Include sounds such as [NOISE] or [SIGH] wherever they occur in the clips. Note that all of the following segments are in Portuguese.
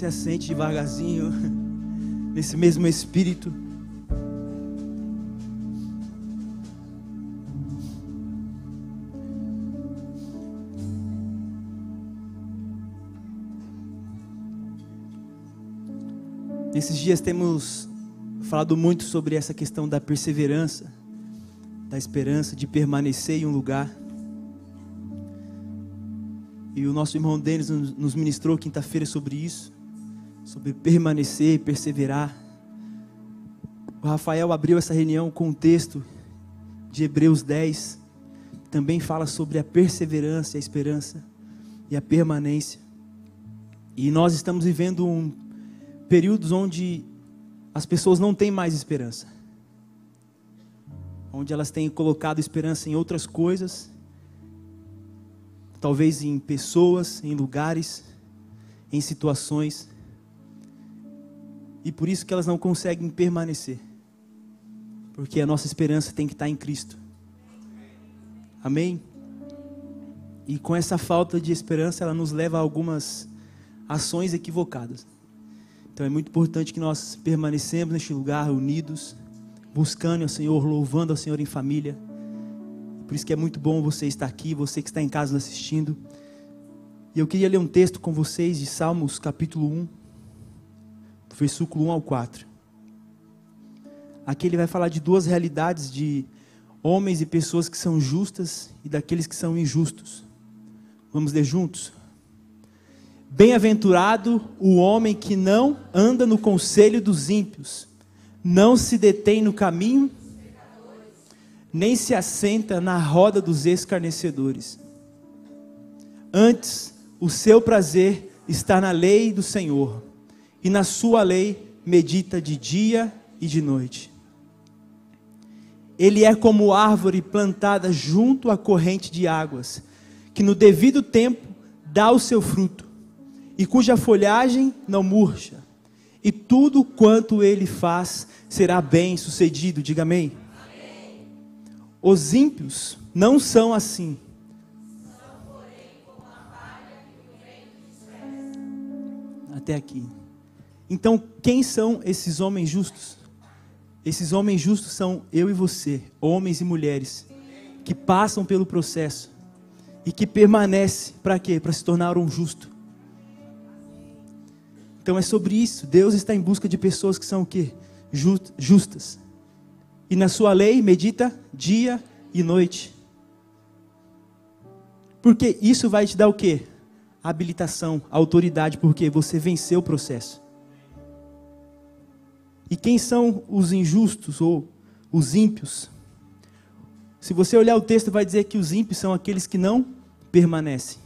se assente devagarzinho [LAUGHS] nesse mesmo espírito. Nesses dias temos falado muito sobre essa questão da perseverança, da esperança de permanecer em um lugar. E o nosso irmão Denis nos ministrou quinta-feira sobre isso, sobre permanecer e perseverar. O Rafael abriu essa reunião com um texto de Hebreus 10, que também fala sobre a perseverança, a esperança e a permanência. E nós estamos vivendo um períodos onde as pessoas não têm mais esperança. Onde elas têm colocado esperança em outras coisas, talvez em pessoas, em lugares, em situações. E por isso que elas não conseguem permanecer. Porque a nossa esperança tem que estar em Cristo. Amém? E com essa falta de esperança, ela nos leva a algumas ações equivocadas. Então é muito importante que nós permanecemos neste lugar unidos, buscando ao Senhor, louvando ao Senhor em família. Por isso que é muito bom você estar aqui, você que está em casa assistindo. E eu queria ler um texto com vocês de Salmos capítulo 1, do versículo 1 ao 4. Aqui ele vai falar de duas realidades de homens e pessoas que são justas e daqueles que são injustos. Vamos ler juntos? Bem-aventurado o homem que não anda no conselho dos ímpios, não se detém no caminho, nem se assenta na roda dos escarnecedores. Antes, o seu prazer está na lei do Senhor, e na sua lei medita de dia e de noite. Ele é como árvore plantada junto à corrente de águas, que no devido tempo dá o seu fruto e cuja folhagem não murcha, e tudo quanto ele faz será bem sucedido. Diga amém. amém. Os ímpios não são assim. Até aqui. Então, quem são esses homens justos? Esses homens justos são eu e você, homens e mulheres, que passam pelo processo e que permanecem para quê? Para se tornar um justo. Então é sobre isso. Deus está em busca de pessoas que são o quê? Justas. E na sua lei medita dia e noite. Porque isso vai te dar o quê? Habilitação, autoridade, porque você venceu o processo. E quem são os injustos ou os ímpios? Se você olhar o texto, vai dizer que os ímpios são aqueles que não permanecem.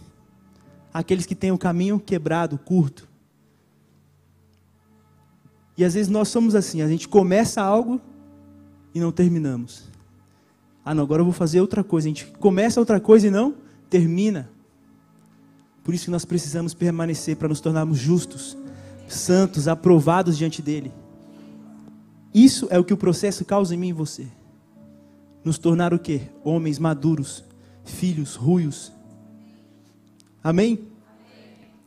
Aqueles que têm o caminho quebrado, curto. E às vezes nós somos assim, a gente começa algo e não terminamos. Ah, não, agora eu vou fazer outra coisa. A gente começa outra coisa e não termina. Por isso que nós precisamos permanecer para nos tornarmos justos, santos, aprovados diante dele. Isso é o que o processo causa em mim e você. Nos tornar o quê? Homens maduros, filhos ruios. Amém?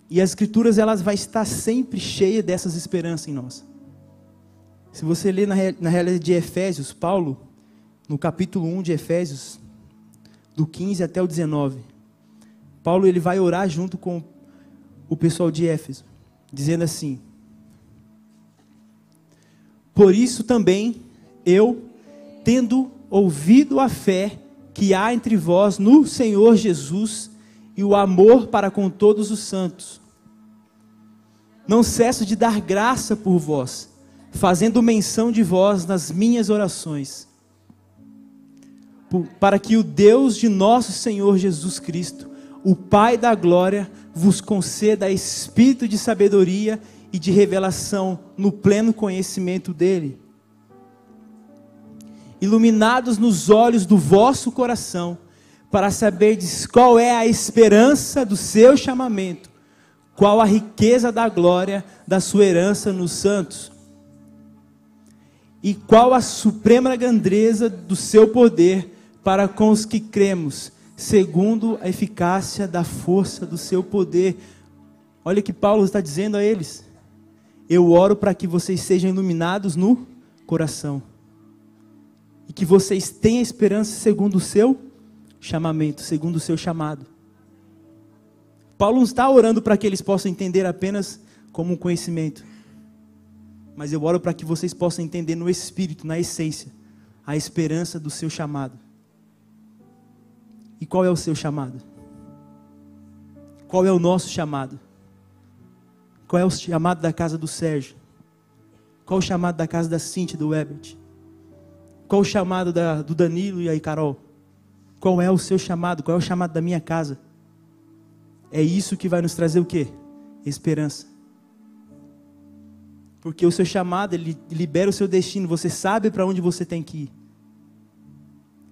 E as escrituras elas vai estar sempre cheia dessas esperanças em nós. Se você ler na, na realidade de Efésios, Paulo, no capítulo 1 de Efésios, do 15 até o 19, Paulo ele vai orar junto com o pessoal de Éfeso, dizendo assim: Por isso também eu, tendo ouvido a fé que há entre vós no Senhor Jesus e o amor para com todos os santos, não cesso de dar graça por vós fazendo menção de vós nas minhas orações, para que o Deus de nosso Senhor Jesus Cristo, o Pai da glória, vos conceda espírito de sabedoria e de revelação no pleno conhecimento dele. Iluminados nos olhos do vosso coração, para saberdes qual é a esperança do seu chamamento, qual a riqueza da glória da sua herança nos santos e qual a suprema grandeza do seu poder para com os que cremos, segundo a eficácia da força do seu poder. Olha que Paulo está dizendo a eles. Eu oro para que vocês sejam iluminados no coração. E que vocês tenham esperança segundo o seu chamamento, segundo o seu chamado. Paulo não está orando para que eles possam entender apenas como um conhecimento. Mas eu oro para que vocês possam entender no espírito, na essência, a esperança do seu chamado. E qual é o seu chamado? Qual é o nosso chamado? Qual é o chamado da casa do Sérgio? Qual o chamado da casa da Cintia do Webert? Qual o chamado da, do Danilo e aí Carol? Qual é o seu chamado? Qual é o chamado da minha casa? É isso que vai nos trazer o quê? Esperança. Porque o seu chamado, ele libera o seu destino, você sabe para onde você tem que ir.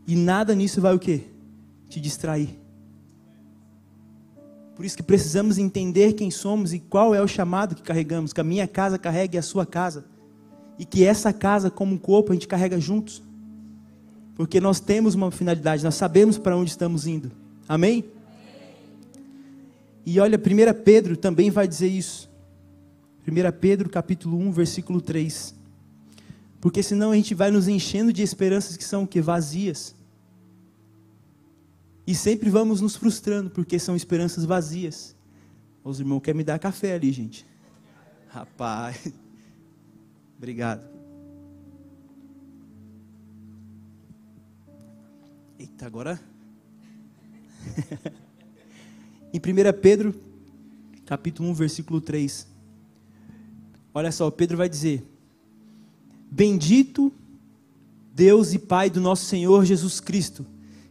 E nada nisso vai o quê? Te distrair. Por isso que precisamos entender quem somos e qual é o chamado que carregamos, que a minha casa carregue a sua casa. E que essa casa, como um corpo, a gente carrega juntos. Porque nós temos uma finalidade, nós sabemos para onde estamos indo. Amém? E olha, 1 Pedro também vai dizer isso. 1 Pedro capítulo 1, versículo 3. Porque senão a gente vai nos enchendo de esperanças que são o que? Vazias. E sempre vamos nos frustrando, porque são esperanças vazias. Os irmãos querem me dar café ali, gente. Rapaz. [LAUGHS] Obrigado. Eita, agora. [LAUGHS] em 1 Pedro, capítulo 1, versículo 3. Olha só, Pedro vai dizer: Bendito Deus e Pai do nosso Senhor Jesus Cristo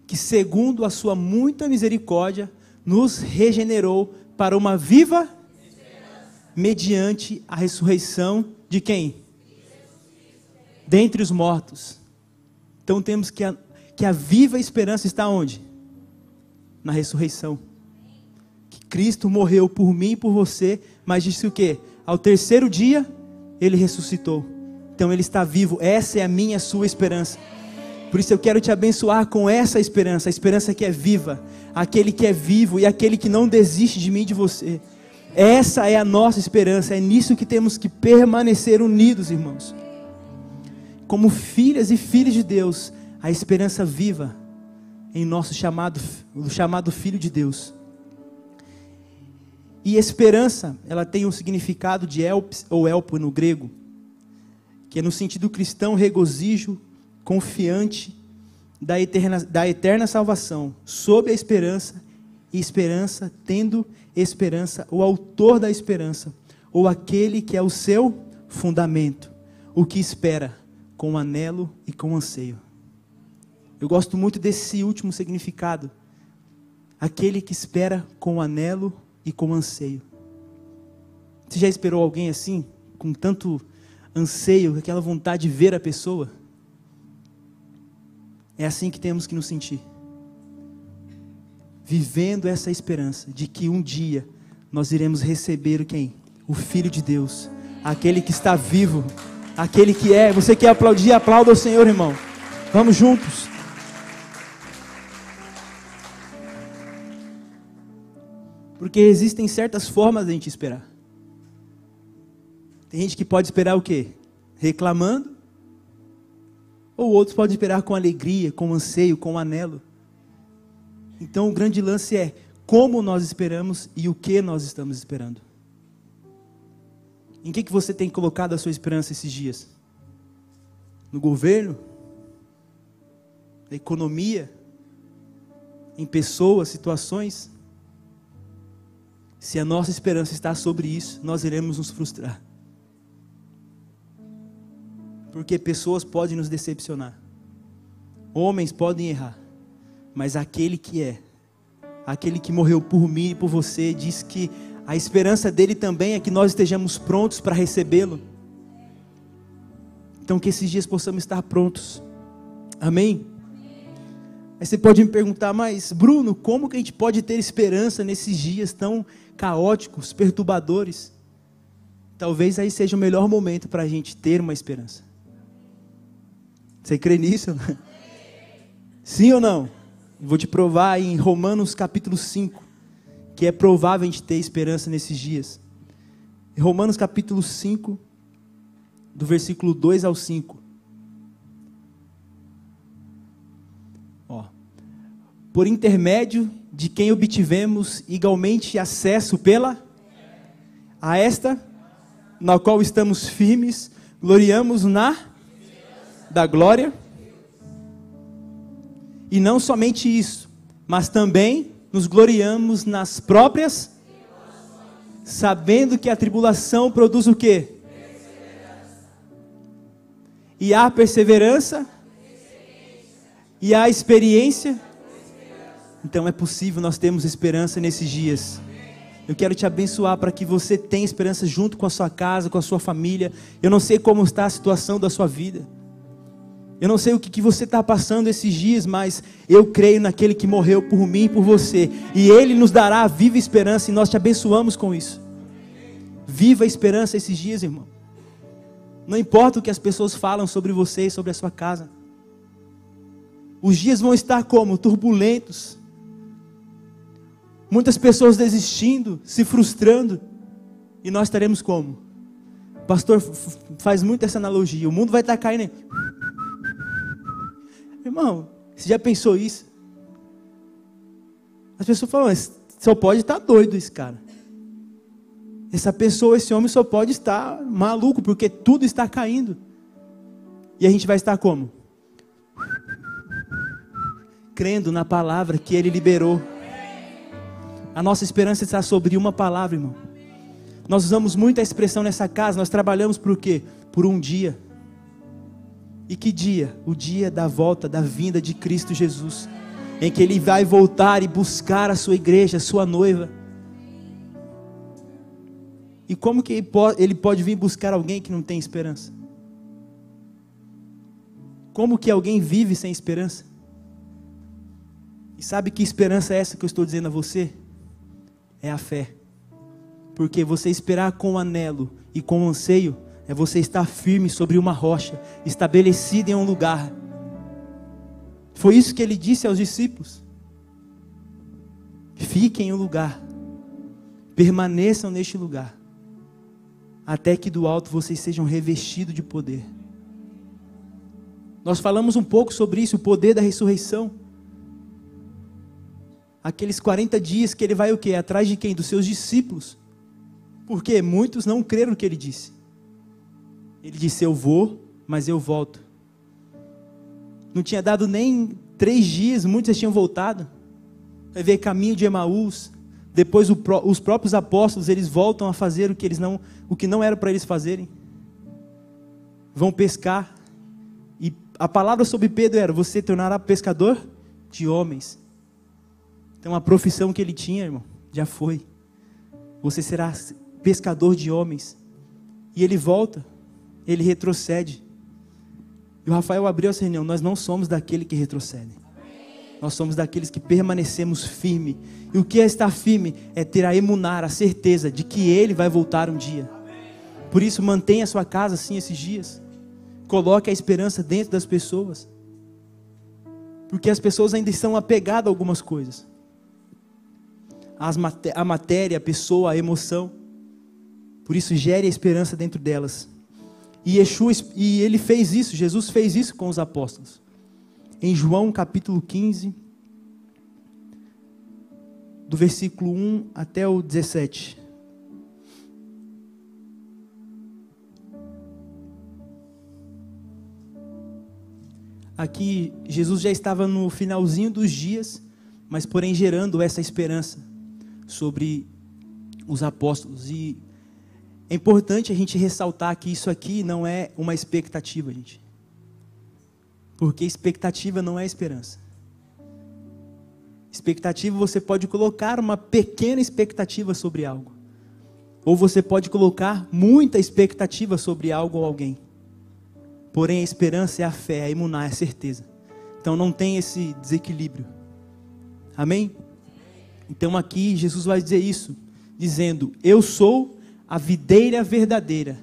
que, segundo a sua muita misericórdia, nos regenerou para uma viva mediante a ressurreição de quem? Dentre os mortos. Então temos que a, que a viva esperança está onde? Na ressurreição. Que Cristo morreu por mim e por você, mas disse o quê? Ao terceiro dia, ele ressuscitou. Então ele está vivo. Essa é a minha, sua esperança. Por isso eu quero te abençoar com essa esperança, a esperança que é viva, aquele que é vivo e aquele que não desiste de mim e de você. Essa é a nossa esperança, é nisso que temos que permanecer unidos, irmãos. Como filhas e filhos de Deus, a esperança viva em nosso chamado, o chamado filho de Deus. E esperança, ela tem um significado de elps ou elpo no grego, que é no sentido cristão regozijo, confiante da eterna, da eterna salvação, sob a esperança, e esperança, tendo esperança, o autor da esperança, ou aquele que é o seu fundamento, o que espera com anelo e com anseio. Eu gosto muito desse último significado. Aquele que espera com anelo e com anseio. Você já esperou alguém assim, com tanto anseio, aquela vontade de ver a pessoa? É assim que temos que nos sentir. Vivendo essa esperança de que um dia nós iremos receber o quem? O Filho de Deus, aquele que está vivo, aquele que é. Você quer aplaudir? Aplauda o Senhor, irmão. Vamos juntos. Porque existem certas formas de a gente esperar. Tem gente que pode esperar o quê? Reclamando, ou outros podem esperar com alegria, com anseio, com anelo. Então o grande lance é como nós esperamos e o que nós estamos esperando. Em que, que você tem colocado a sua esperança esses dias? No governo? Na economia? Em pessoas, situações? Se a nossa esperança está sobre isso, nós iremos nos frustrar. Porque pessoas podem nos decepcionar. Homens podem errar. Mas aquele que é, aquele que morreu por mim e por você, diz que a esperança dele também é que nós estejamos prontos para recebê-lo. Então que esses dias possamos estar prontos. Amém? Aí você pode me perguntar, mas Bruno, como que a gente pode ter esperança nesses dias tão caóticos, perturbadores? Talvez aí seja o melhor momento para a gente ter uma esperança. Você crê nisso? Sim ou não? Vou te provar em Romanos capítulo 5, que é provável a gente ter esperança nesses dias. Romanos capítulo 5, do versículo 2 ao 5. Ó. Por intermédio de quem obtivemos igualmente acesso pela a esta na qual estamos firmes, gloriamos na da glória. E não somente isso, mas também nos gloriamos nas próprias sabendo que a tribulação produz o quê? E há perseverança, e há experiência. Então é possível nós termos esperança nesses dias. Eu quero te abençoar para que você tenha esperança junto com a sua casa, com a sua família. Eu não sei como está a situação da sua vida. Eu não sei o que, que você está passando esses dias, mas eu creio naquele que morreu por mim e por você. E Ele nos dará a viva esperança e nós te abençoamos com isso. Viva a esperança esses dias, irmão. Não importa o que as pessoas falam sobre você e sobre a sua casa. Os dias vão estar como? Turbulentos. Muitas pessoas desistindo, se frustrando. E nós estaremos como? O pastor faz muito essa analogia. O mundo vai estar caindo. Irmão, você já pensou isso? As pessoas falam, só pode estar doido esse cara. Essa pessoa, esse homem só pode estar maluco, porque tudo está caindo. E a gente vai estar como? Crendo na palavra que ele liberou. A nossa esperança está sobre uma palavra, irmão. Nós usamos muito a expressão nessa casa, nós trabalhamos por quê? Por um dia. E que dia? O dia da volta, da vinda de Cristo Jesus, em que Ele vai voltar e buscar a sua igreja, a sua noiva. E como que ele pode vir buscar alguém que não tem esperança? Como que alguém vive sem esperança? E sabe que esperança é essa que eu estou dizendo a você? É a fé. Porque você esperar com anelo e com anseio é você estar firme sobre uma rocha, estabelecido em um lugar. Foi isso que ele disse aos discípulos. Fiquem em um lugar, permaneçam neste lugar, até que do alto vocês sejam revestidos de poder. Nós falamos um pouco sobre isso, o poder da ressurreição. Aqueles 40 dias que ele vai o quê? Atrás de quem? Dos seus discípulos. Porque muitos não creram no que ele disse. Ele disse: Eu vou, mas eu volto. Não tinha dado nem três dias, muitos já tinham voltado. Vai ver caminho de Emaús, depois o, os próprios apóstolos, eles voltam a fazer o que eles não, o que não era para eles fazerem. Vão pescar. E a palavra sobre Pedro era: você tornará pescador de homens. Então a profissão que ele tinha, irmão, já foi. Você será pescador de homens. E ele volta, ele retrocede. E o Rafael abriu essa reunião. Nós não somos daquele que retrocede. Nós somos daqueles que permanecemos firme. E o que é estar firme? É ter a emunar, a certeza de que Ele vai voltar um dia. Por isso, mantenha a sua casa assim esses dias. Coloque a esperança dentro das pessoas. Porque as pessoas ainda estão apegadas a algumas coisas. As a matéria, a pessoa, a emoção. Por isso, gere a esperança dentro delas. E, Yeshua, e ele fez isso, Jesus fez isso com os apóstolos em João capítulo 15, do versículo 1 até o 17. Aqui Jesus já estava no finalzinho dos dias, mas porém gerando essa esperança sobre os apóstolos. E é importante a gente ressaltar que isso aqui não é uma expectativa, gente. Porque expectativa não é esperança. Expectativa você pode colocar uma pequena expectativa sobre algo. Ou você pode colocar muita expectativa sobre algo ou alguém. Porém, a esperança é a fé, a imunar, é a certeza. Então não tem esse desequilíbrio. Amém? Então aqui Jesus vai dizer isso, dizendo: Eu sou a videira verdadeira,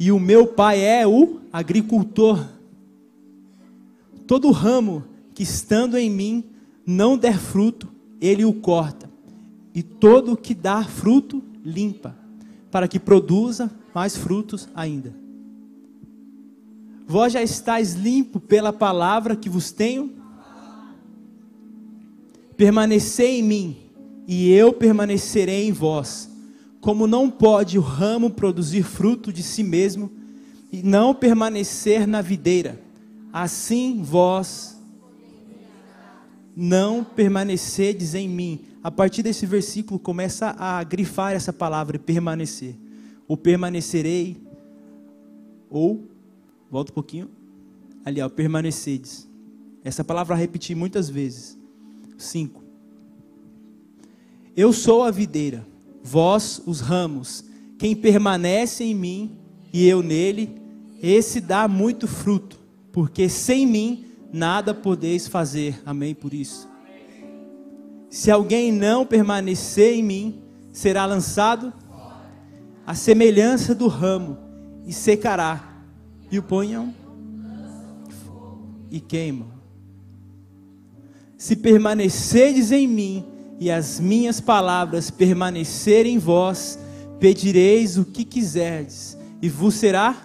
e o meu pai é o agricultor. Todo ramo que estando em mim não der fruto, ele o corta, e todo que dá fruto, limpa, para que produza mais frutos ainda. Vós já estáis limpo pela palavra que vos tenho. Permanecei em mim, e eu permanecerei em vós. Como não pode o ramo produzir fruto de si mesmo e não permanecer na videira, assim vós não permanecedes em mim. A partir desse versículo começa a grifar essa palavra permanecer. Ou permanecerei, ou, volta um pouquinho, ali, ó, permanecedes. Essa palavra repeti muitas vezes. Cinco. Eu sou a videira, vós os ramos. Quem permanece em mim e eu nele, esse dá muito fruto, porque sem mim nada podeis fazer. Amém por isso. Se alguém não permanecer em mim, será lançado à semelhança do ramo e secará. E o ponham e queimam. Se permanecerdes em mim e as minhas palavras permanecerem em vós, pedireis o que quiserdes e vos será.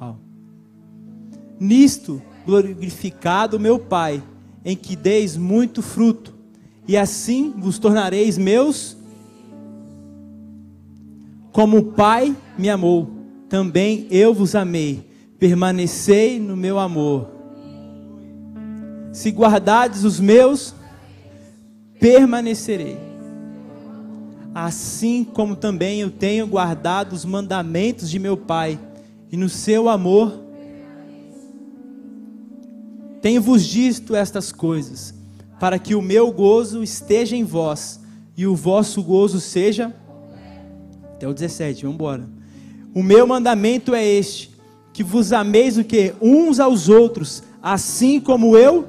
Oh. Nisto glorificado meu Pai, em que deis muito fruto, e assim vos tornareis meus. Como o Pai me amou, também eu vos amei. Permanecei no meu amor. Se guardardes os meus, permanecerei. Assim como também eu tenho guardado os mandamentos de meu Pai, e no seu amor tenho-vos dito estas coisas, para que o meu gozo esteja em vós e o vosso gozo seja. Até o 17, vamos embora. O meu mandamento é este: que vos ameis o que? Uns aos outros, assim como eu.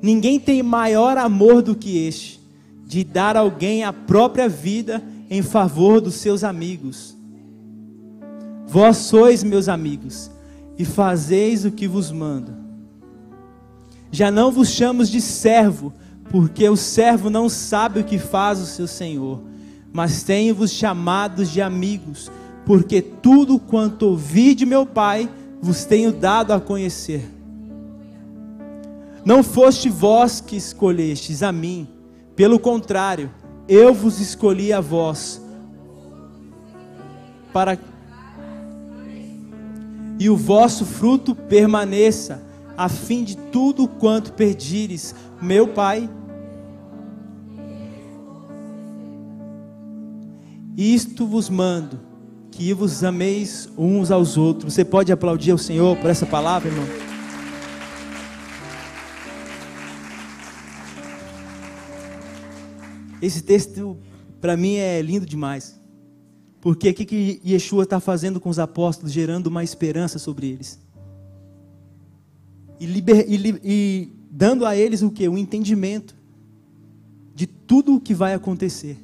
Ninguém tem maior amor do que este, de dar alguém a própria vida em favor dos seus amigos. Vós sois meus amigos e fazeis o que vos mando. Já não vos chamos de servo, porque o servo não sabe o que faz o seu senhor, mas tenho-vos chamados de amigos, porque tudo quanto ouvi de meu Pai vos tenho dado a conhecer. Não foste vós que escolhestes a mim, pelo contrário, eu vos escolhi a vós, para e o vosso fruto permaneça, a fim de tudo quanto perdires, meu Pai. Isto vos mando, que vos ameis uns aos outros. Você pode aplaudir ao Senhor por essa palavra, irmão? Esse texto, para mim, é lindo demais. Porque o que, que Yeshua está fazendo com os apóstolos? Gerando uma esperança sobre eles. E, liber, e, e dando a eles o que? O entendimento de tudo o que vai acontecer.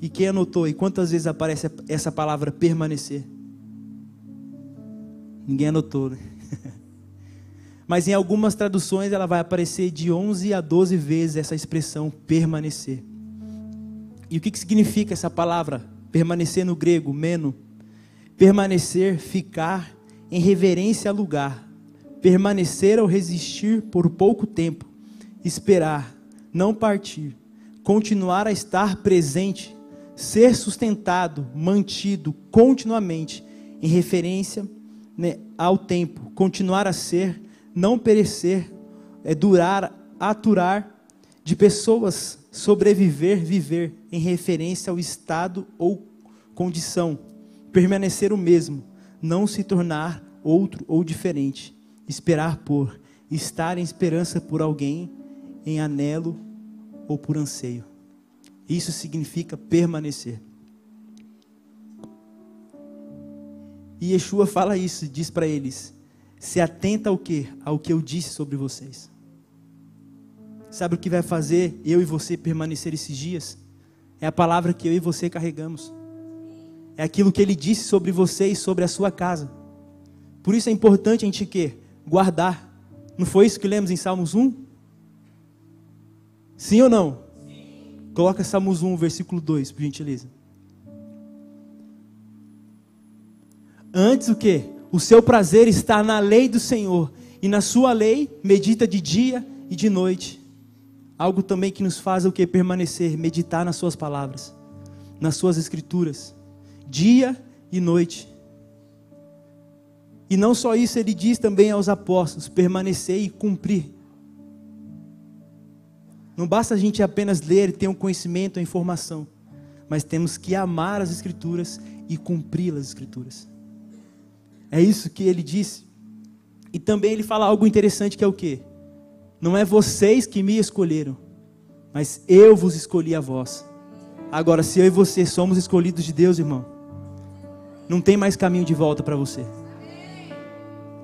E quem anotou? E quantas vezes aparece essa palavra permanecer? Ninguém anotou, né? [LAUGHS] Mas em algumas traduções ela vai aparecer de 11 a 12 vezes essa expressão permanecer. E o que, que significa essa palavra? Permanecer no grego, meno. Permanecer, ficar em reverência a lugar. Permanecer ou resistir por pouco tempo. Esperar, não partir. Continuar a estar presente. Ser sustentado, mantido continuamente em referência né, ao tempo. Continuar a ser, não perecer, é durar, aturar de pessoas sobreviver, viver em referência ao estado ou condição, permanecer o mesmo, não se tornar outro ou diferente, esperar por, estar em esperança por alguém, em anelo ou por anseio. Isso significa permanecer. E Yeshua fala isso, diz para eles: se atenta ao que? Ao que eu disse sobre vocês. Sabe o que vai fazer eu e você permanecer esses dias? É a palavra que eu e você carregamos. É aquilo que ele disse sobre você e sobre a sua casa. Por isso é importante a gente que guardar. Não foi isso que lemos em Salmos 1? Sim ou não? Sim. Coloca Salmos 1, versículo 2, por gentileza. Antes o que? O seu prazer está na lei do Senhor, e na sua lei medita de dia e de noite. Algo também que nos faz o que? Permanecer, meditar nas suas palavras, nas suas escrituras, dia e noite. E não só isso, ele diz também aos apóstolos: permanecer e cumprir. Não basta a gente apenas ler e ter um conhecimento, a informação, mas temos que amar as Escrituras e cumprir as Escrituras. É isso que ele disse. E também ele fala algo interessante que é o quê? Não é vocês que me escolheram, mas eu vos escolhi a vós. Agora, se eu e você somos escolhidos de Deus, irmão, não tem mais caminho de volta para você.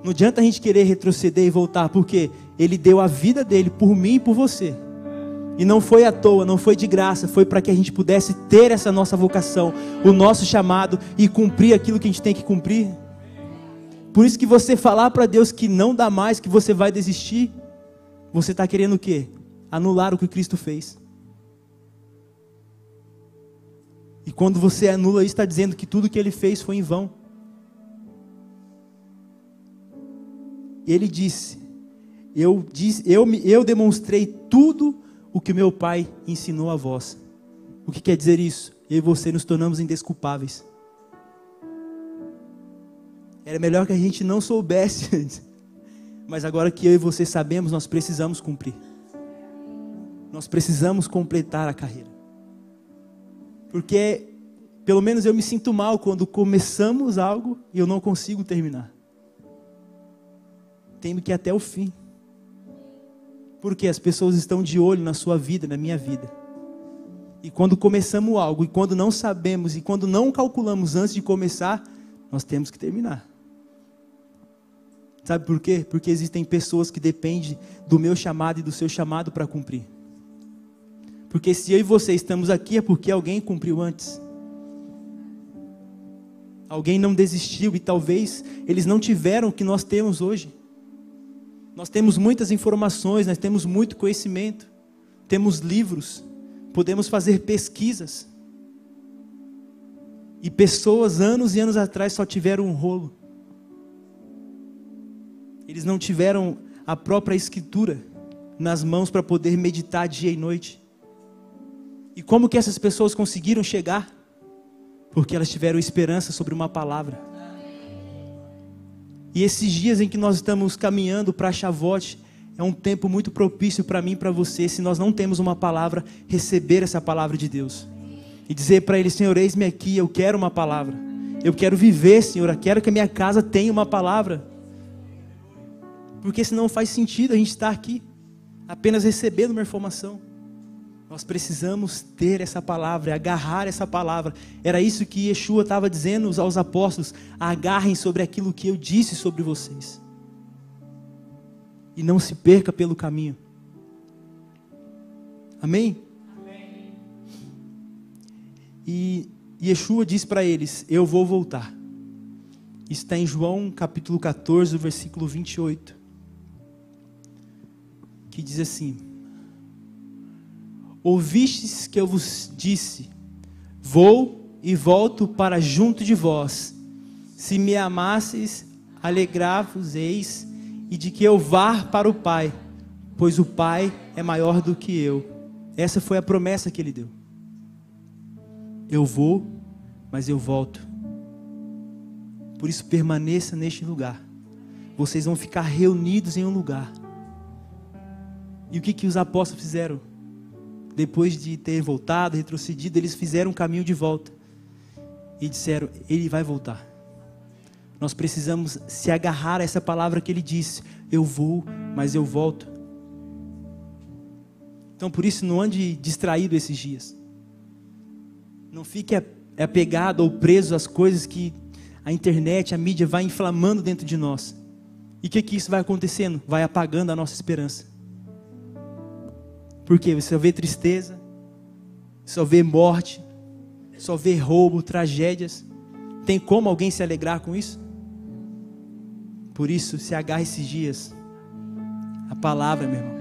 Não adianta a gente querer retroceder e voltar, porque Ele deu a vida dele por mim e por você. E não foi à toa, não foi de graça, foi para que a gente pudesse ter essa nossa vocação, o nosso chamado e cumprir aquilo que a gente tem que cumprir. Por isso que você falar para Deus que não dá mais, que você vai desistir, você está querendo o quê? Anular o que Cristo fez. E quando você anula isso, está dizendo que tudo que ele fez foi em vão. Ele disse: Eu, disse, eu, eu demonstrei tudo o que meu pai ensinou a vós. O que quer dizer isso? Eu e você nos tornamos indesculpáveis. Era melhor que a gente não soubesse. [LAUGHS] Mas agora que eu e você sabemos, nós precisamos cumprir. Nós precisamos completar a carreira. Porque, pelo menos eu me sinto mal quando começamos algo e eu não consigo terminar tenho que ir até o fim. Porque as pessoas estão de olho na sua vida, na minha vida. E quando começamos algo, e quando não sabemos, e quando não calculamos antes de começar, nós temos que terminar. Sabe por quê? Porque existem pessoas que dependem do meu chamado e do seu chamado para cumprir. Porque se eu e você estamos aqui é porque alguém cumpriu antes. Alguém não desistiu e talvez eles não tiveram o que nós temos hoje. Nós temos muitas informações, nós temos muito conhecimento, temos livros, podemos fazer pesquisas. E pessoas, anos e anos atrás, só tiveram um rolo. Eles não tiveram a própria escritura nas mãos para poder meditar dia e noite. E como que essas pessoas conseguiram chegar? Porque elas tiveram esperança sobre uma palavra. E esses dias em que nós estamos caminhando para Chavote, é um tempo muito propício para mim e para você, se nós não temos uma palavra, receber essa palavra de Deus. E dizer para Ele, Senhor, eis-me aqui, eu quero uma palavra. Eu quero viver, Senhor, eu quero que a minha casa tenha uma palavra. Porque senão faz sentido a gente estar aqui, apenas recebendo uma informação. Nós precisamos ter essa palavra, agarrar essa palavra. Era isso que Yeshua estava dizendo aos apóstolos: agarrem sobre aquilo que eu disse sobre vocês. E não se perca pelo caminho. Amém? Amém. E Yeshua diz para eles: Eu vou voltar. Está em João capítulo 14, versículo 28. Que diz assim: Ouvistes que eu vos disse: Vou e volto para junto de vós. Se me amasseis, alegrar-vos-eis, e de que eu vá para o Pai, pois o Pai é maior do que eu. Essa foi a promessa que ele deu. Eu vou, mas eu volto. Por isso permaneça neste lugar. Vocês vão ficar reunidos em um lugar. E o que, que os apóstolos fizeram? depois de ter voltado, retrocedido, eles fizeram um caminho de volta e disseram: Ele vai voltar. Nós precisamos se agarrar a essa palavra que ele disse: Eu vou, mas eu volto. Então, por isso, não ande distraído esses dias. Não fique apegado ou preso às coisas que a internet, a mídia vai inflamando dentro de nós. E o que, que isso vai acontecendo? Vai apagando a nossa esperança. Porque você só vê tristeza, só vê morte, só vê roubo, tragédias. Tem como alguém se alegrar com isso? Por isso, se agarre esses dias. A palavra, meu irmão.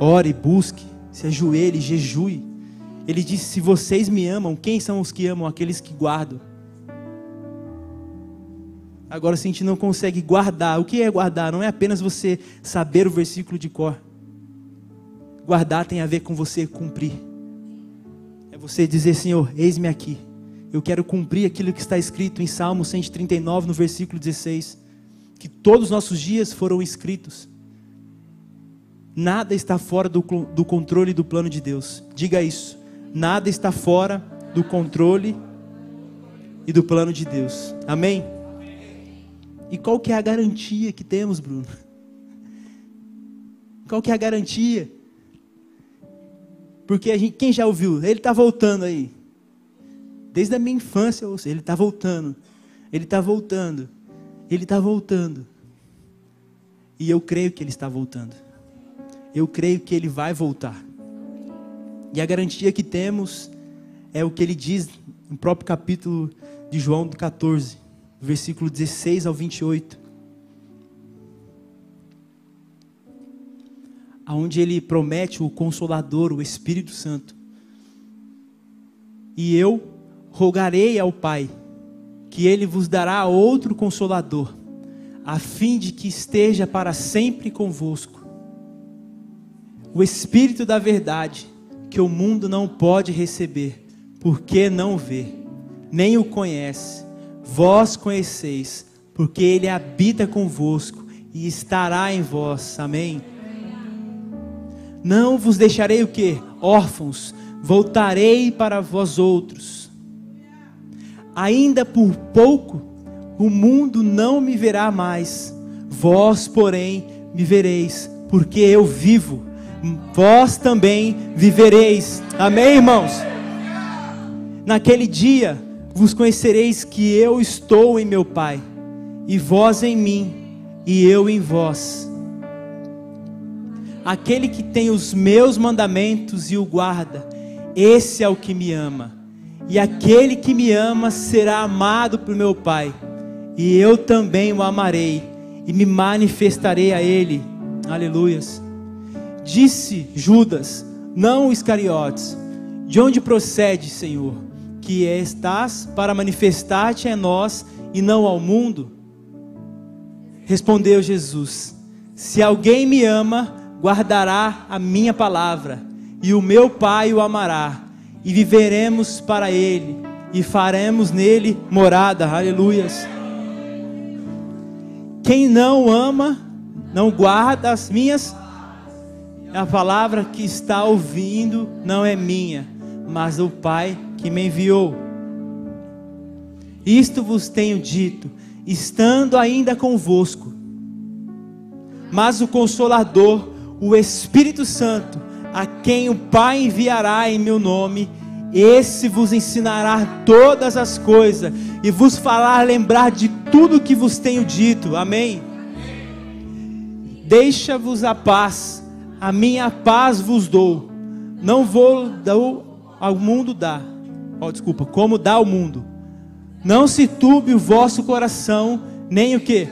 Ore, busque, se ajoelhe, jejue. Ele disse: Se vocês me amam, quem são os que amam? Aqueles que guardam. Agora, se a gente não consegue guardar, o que é guardar? Não é apenas você saber o versículo de cor. Guardar tem a ver com você cumprir. É você dizer, Senhor, eis-me aqui. Eu quero cumprir aquilo que está escrito em Salmo 139, no versículo 16. Que todos os nossos dias foram escritos. Nada está fora do, do controle do plano de Deus. Diga isso. Nada está fora do controle e do plano de Deus. Amém? E qual que é a garantia que temos, Bruno? Qual que é a garantia? Porque gente, quem já ouviu? Ele está voltando aí. Desde a minha infância, eu ele está voltando. Ele está voltando. Ele está voltando. E eu creio que ele está voltando. Eu creio que ele vai voltar. E a garantia que temos é o que ele diz no próprio capítulo de João 14 versículo 16 ao 28. Onde ele promete o Consolador, o Espírito Santo. E eu rogarei ao Pai, que ele vos dará outro Consolador, a fim de que esteja para sempre convosco. O Espírito da Verdade, que o mundo não pode receber, porque não vê, nem o conhece vós conheceis, porque ele habita convosco e estará em vós. Amém. Não vos deixarei o que? Órfãos, voltarei para vós outros. Ainda por pouco o mundo não me verá mais, vós, porém, me vereis, porque eu vivo, vós também vivereis. Amém, irmãos? Naquele dia, vos conhecereis que eu estou em meu Pai, e vós em mim, e eu em vós. Aquele que tem os meus mandamentos e o guarda, esse é o que me ama. E aquele que me ama será amado por meu Pai, e eu também o amarei e me manifestarei a ele. Aleluias. Disse Judas, não Iscariotes: De onde procede, Senhor? que estás para manifestar-te a nós e não ao mundo? Respondeu Jesus: Se alguém me ama, guardará a minha palavra, e o meu Pai o amará, e viveremos para ele, e faremos nele morada. Aleluias. Quem não ama, não guarda as minhas. A palavra que está ouvindo não é minha, mas do Pai que me enviou. Isto vos tenho dito, estando ainda convosco. Mas o Consolador, o Espírito Santo, a quem o Pai enviará em meu nome, esse vos ensinará todas as coisas e vos falar lembrar de tudo que vos tenho dito. Amém. Deixa-vos a paz, a minha paz vos dou. Não vou dou ao mundo dar oh, desculpa, como dá o mundo. Não se turbe o vosso coração, nem o que?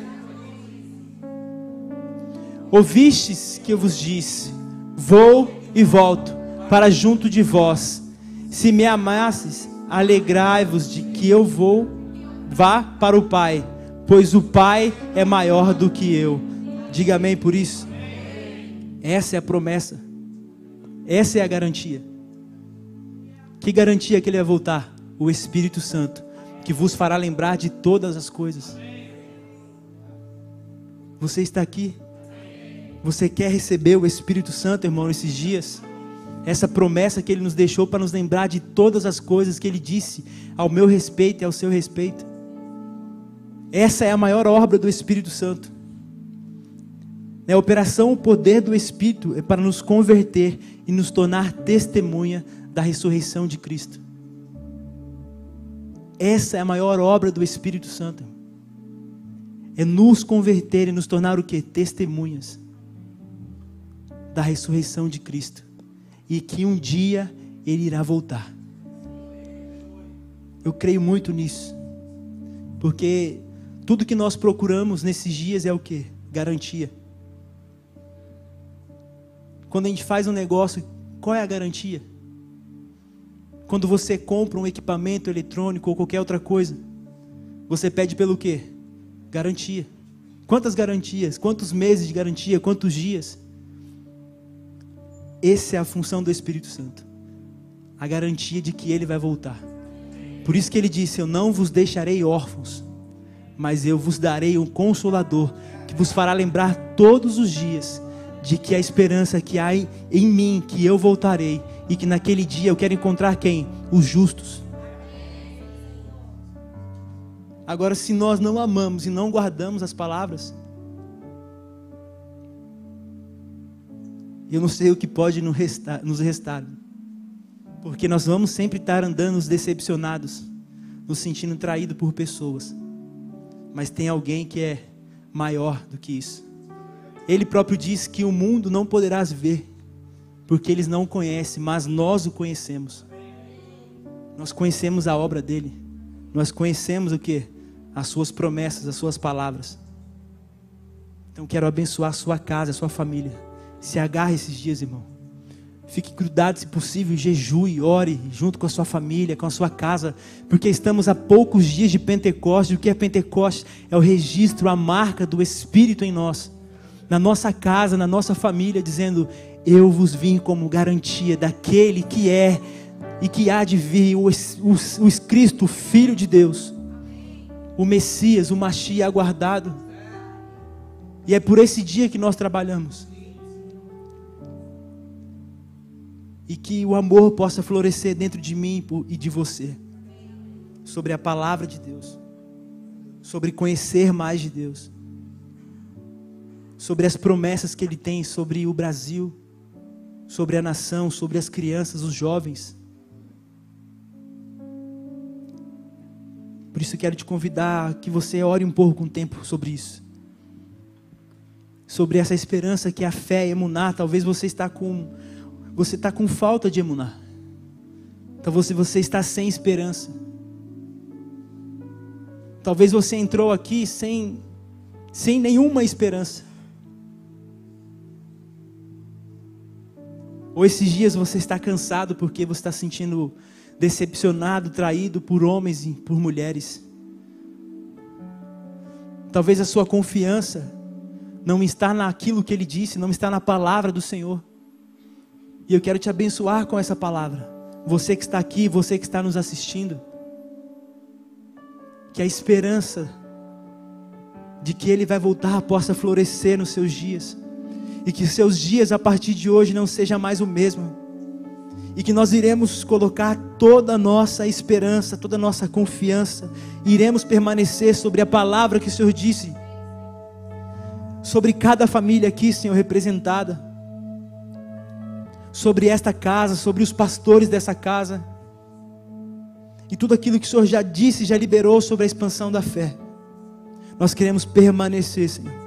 Ouvistes que eu vos disse: Vou e volto para junto de vós. Se me amasses, alegrai-vos de que eu vou, vá para o Pai, pois o Pai é maior do que eu. Diga amém por isso. Essa é a promessa. Essa é a garantia. Que garantia que ele vai voltar? O Espírito Santo, que vos fará lembrar de todas as coisas. Você está aqui? Você quer receber o Espírito Santo, irmão, nesses dias? Essa promessa que ele nos deixou para nos lembrar de todas as coisas que ele disse ao meu respeito e ao seu respeito. Essa é a maior obra do Espírito Santo. É a operação, o poder do Espírito é para nos converter e nos tornar testemunha da ressurreição de Cristo. Essa é a maior obra do Espírito Santo. É nos converter e nos tornar o que? Testemunhas da ressurreição de Cristo. E que um dia Ele irá voltar. Eu creio muito nisso. Porque tudo que nós procuramos nesses dias é o que? Garantia. Quando a gente faz um negócio qual é a garantia? Quando você compra um equipamento eletrônico ou qualquer outra coisa, você pede pelo quê? Garantia. Quantas garantias? Quantos meses de garantia? Quantos dias? Essa é a função do Espírito Santo. A garantia de que ele vai voltar. Por isso que ele disse: Eu não vos deixarei órfãos, mas eu vos darei um consolador que vos fará lembrar todos os dias de que a esperança que há em mim, que eu voltarei e que naquele dia eu quero encontrar quem? Os justos. Agora, se nós não amamos e não guardamos as palavras, eu não sei o que pode nos restar, nos restar, porque nós vamos sempre estar andando decepcionados, nos sentindo traídos por pessoas, mas tem alguém que é maior do que isso. Ele próprio diz que o mundo não poderás ver, porque eles não o conhecem, mas nós o conhecemos. Nós conhecemos a obra dele. Nós conhecemos o que? as suas promessas, as suas palavras. Então quero abençoar a sua casa, a sua família. Se agarre esses dias, irmão. Fique grudado, se possível, jejue, ore junto com a sua família, com a sua casa, porque estamos a poucos dias de Pentecostes. O que é Pentecostes? É o registro, a marca do Espírito em nós, na nossa casa, na nossa família, dizendo: Eu vos vim como garantia daquele que é e que há de vir, o, o, o Cristo, Filho de Deus o Messias, o Machia aguardado. E é por esse dia que nós trabalhamos. E que o amor possa florescer dentro de mim e de você. Sobre a palavra de Deus. Sobre conhecer mais de Deus. Sobre as promessas que Ele tem sobre o Brasil. Sobre a nação, sobre as crianças, os jovens. Por isso quero te convidar que você ore um pouco com tempo sobre isso. Sobre essa esperança que é a fé, emunar. Talvez você está com você está com falta de emunar. Talvez você está sem esperança. Talvez você entrou aqui sem sem nenhuma esperança. Ou esses dias você está cansado porque você está sentindo decepcionado, traído por homens e por mulheres. Talvez a sua confiança não está naquilo que ele disse, não está na palavra do Senhor. E eu quero te abençoar com essa palavra. Você que está aqui, você que está nos assistindo. Que a esperança de que ele vai voltar possa florescer nos seus dias. E que seus dias a partir de hoje não seja mais o mesmo e que nós iremos colocar toda a nossa esperança, toda a nossa confiança, iremos permanecer sobre a palavra que o Senhor disse, sobre cada família aqui, Senhor, representada, sobre esta casa, sobre os pastores dessa casa, e tudo aquilo que o Senhor já disse, já liberou sobre a expansão da fé. Nós queremos permanecer, Senhor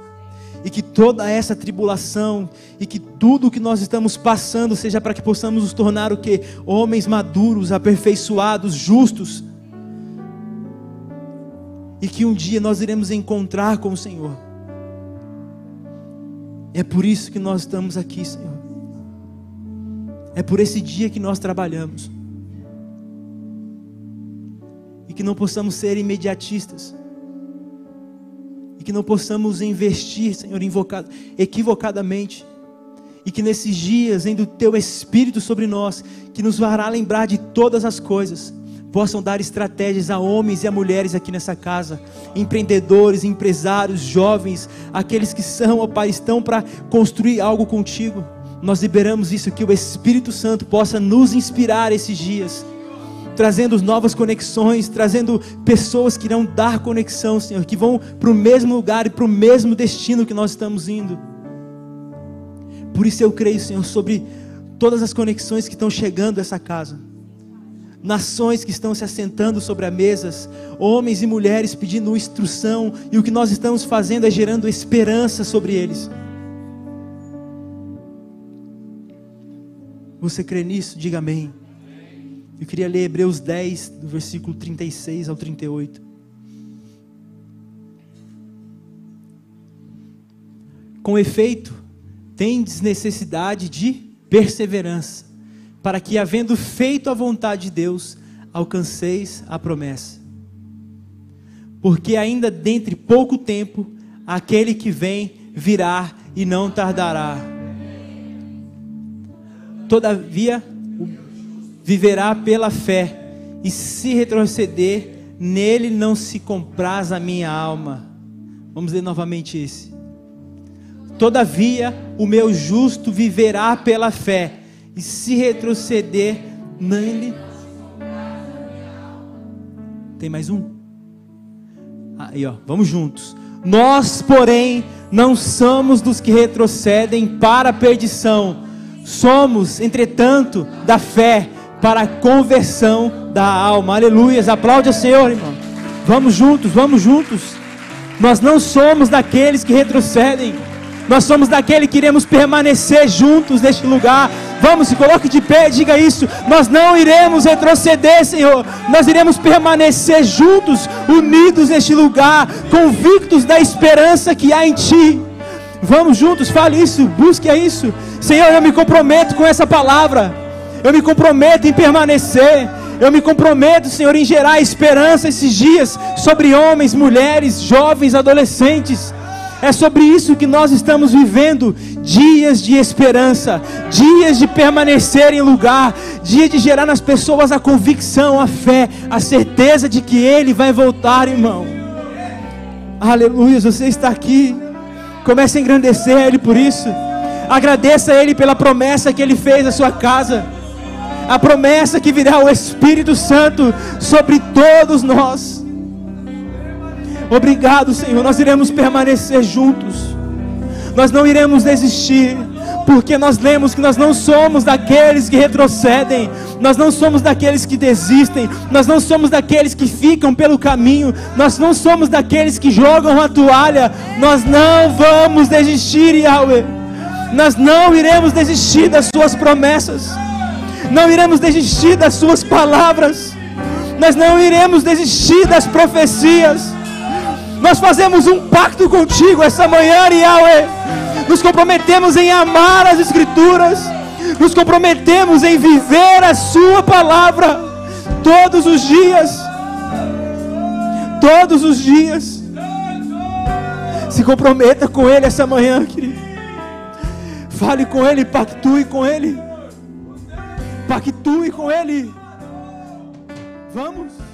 e que toda essa tribulação e que tudo o que nós estamos passando seja para que possamos nos tornar o que homens maduros, aperfeiçoados, justos. E que um dia nós iremos encontrar com o Senhor. É por isso que nós estamos aqui, Senhor. É por esse dia que nós trabalhamos. E que não possamos ser imediatistas e que não possamos investir, Senhor, equivocadamente. E que nesses dias, em do teu Espírito sobre nós, que nos fará lembrar de todas as coisas, possam dar estratégias a homens e a mulheres aqui nessa casa, empreendedores, empresários, jovens, aqueles que são, ó Pai, estão para construir algo contigo. Nós liberamos isso, que o Espírito Santo possa nos inspirar esses dias trazendo novas conexões, trazendo pessoas que irão dar conexão, Senhor, que vão para o mesmo lugar e para o mesmo destino que nós estamos indo. Por isso eu creio, Senhor, sobre todas as conexões que estão chegando a essa casa. Nações que estão se assentando sobre as mesas, homens e mulheres pedindo instrução, e o que nós estamos fazendo é gerando esperança sobre eles. Você crê nisso? Diga amém. Eu queria ler Hebreus 10, do versículo 36 ao 38. Com efeito, tendes necessidade de perseverança, para que, havendo feito a vontade de Deus, alcanceis a promessa. Porque ainda dentre pouco tempo, aquele que vem virá e não tardará. Todavia, viverá pela fé, e se retroceder, nele não se compraz a minha alma. Vamos ler novamente esse. Todavia, o meu justo viverá pela fé, e se retroceder, nele. Tem mais um? Aí, ó, vamos juntos. Nós, porém, não somos dos que retrocedem para a perdição, somos, entretanto, da fé para a conversão da alma. Aleluias. Aplaude ao Senhor, irmão. Vamos juntos, vamos juntos. Nós não somos daqueles que retrocedem. Nós somos daqueles que iremos permanecer juntos neste lugar. Vamos, se coloque de pé, diga isso. Nós não iremos retroceder, Senhor. Nós iremos permanecer juntos, unidos neste lugar, convictos da esperança que há em Ti. Vamos juntos, fale isso, busque isso. Senhor, eu me comprometo com essa palavra. Eu me comprometo em permanecer. Eu me comprometo, Senhor, em gerar esperança esses dias sobre homens, mulheres, jovens, adolescentes. É sobre isso que nós estamos vivendo. Dias de esperança, dias de permanecer em lugar, dias de gerar nas pessoas a convicção, a fé, a certeza de que Ele vai voltar, irmão. Aleluia, você está aqui. Comece a engrandecer a Ele por isso. Agradeça a Ele pela promessa que Ele fez à sua casa. A promessa que virá o Espírito Santo sobre todos nós. Obrigado, Senhor. Nós iremos permanecer juntos. Nós não iremos desistir. Porque nós lemos que nós não somos daqueles que retrocedem, nós não somos daqueles que desistem, nós não somos daqueles que ficam pelo caminho, nós não somos daqueles que jogam a toalha, nós não vamos desistir, Yahweh. Nós não iremos desistir das Suas promessas, não iremos desistir das Suas palavras, nós não iremos desistir das profecias. Nós fazemos um pacto contigo essa manhã, Yahweh. Nos comprometemos em amar as Escrituras. Nos comprometemos em viver a Sua palavra todos os dias. Todos os dias. Se comprometa com Ele essa manhã, querido. Fale com Ele, pactue com Ele. Pactue com Ele. Vamos.